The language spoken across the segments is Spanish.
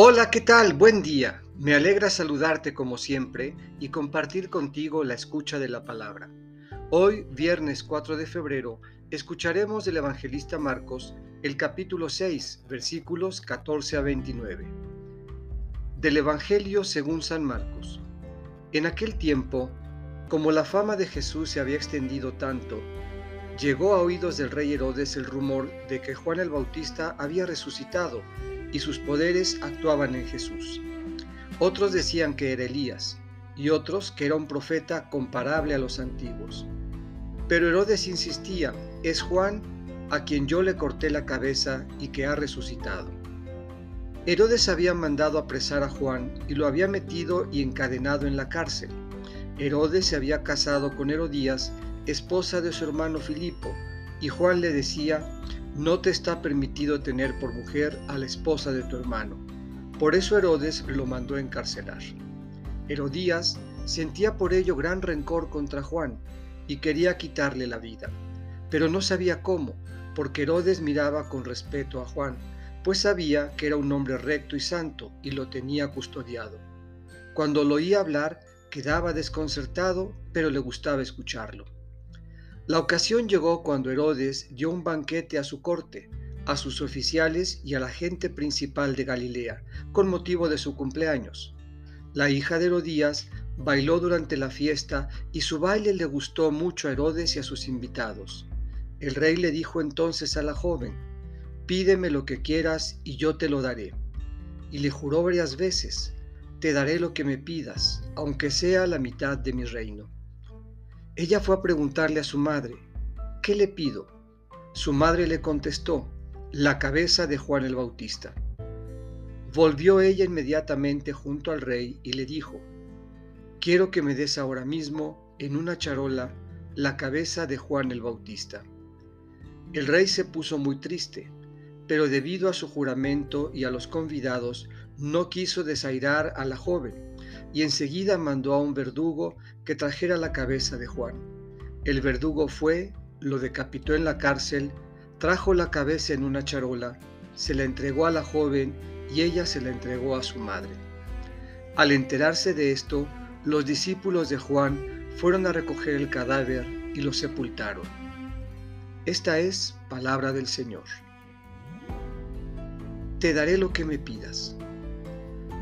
Hola, ¿qué tal? Buen día. Me alegra saludarte como siempre y compartir contigo la escucha de la palabra. Hoy, viernes 4 de febrero, escucharemos del evangelista Marcos el capítulo 6, versículos 14 a 29. Del Evangelio según San Marcos. En aquel tiempo, como la fama de Jesús se había extendido tanto, llegó a oídos del rey Herodes el rumor de que Juan el Bautista había resucitado y sus poderes actuaban en Jesús. Otros decían que era Elías y otros que era un profeta comparable a los antiguos. Pero Herodes insistía, es Juan a quien yo le corté la cabeza y que ha resucitado. Herodes había mandado apresar a Juan y lo había metido y encadenado en la cárcel. Herodes se había casado con Herodías, esposa de su hermano Filipo, y Juan le decía, no te está permitido tener por mujer a la esposa de tu hermano. Por eso Herodes lo mandó encarcelar. Herodías sentía por ello gran rencor contra Juan y quería quitarle la vida, pero no sabía cómo, porque Herodes miraba con respeto a Juan, pues sabía que era un hombre recto y santo y lo tenía custodiado. Cuando lo oía hablar, quedaba desconcertado, pero le gustaba escucharlo. La ocasión llegó cuando Herodes dio un banquete a su corte, a sus oficiales y a la gente principal de Galilea, con motivo de su cumpleaños. La hija de Herodías bailó durante la fiesta y su baile le gustó mucho a Herodes y a sus invitados. El rey le dijo entonces a la joven, pídeme lo que quieras y yo te lo daré. Y le juró varias veces, te daré lo que me pidas, aunque sea la mitad de mi reino. Ella fue a preguntarle a su madre, ¿qué le pido? Su madre le contestó, la cabeza de Juan el Bautista. Volvió ella inmediatamente junto al rey y le dijo, quiero que me des ahora mismo en una charola la cabeza de Juan el Bautista. El rey se puso muy triste, pero debido a su juramento y a los convidados, no quiso desairar a la joven y enseguida mandó a un verdugo que trajera la cabeza de Juan. El verdugo fue, lo decapitó en la cárcel, trajo la cabeza en una charola, se la entregó a la joven y ella se la entregó a su madre. Al enterarse de esto, los discípulos de Juan fueron a recoger el cadáver y lo sepultaron. Esta es palabra del Señor. Te daré lo que me pidas.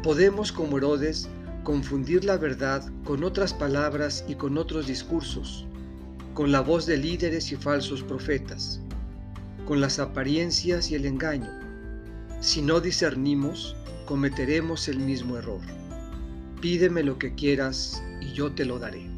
Podemos, como Herodes, confundir la verdad con otras palabras y con otros discursos, con la voz de líderes y falsos profetas, con las apariencias y el engaño. Si no discernimos, cometeremos el mismo error. Pídeme lo que quieras y yo te lo daré.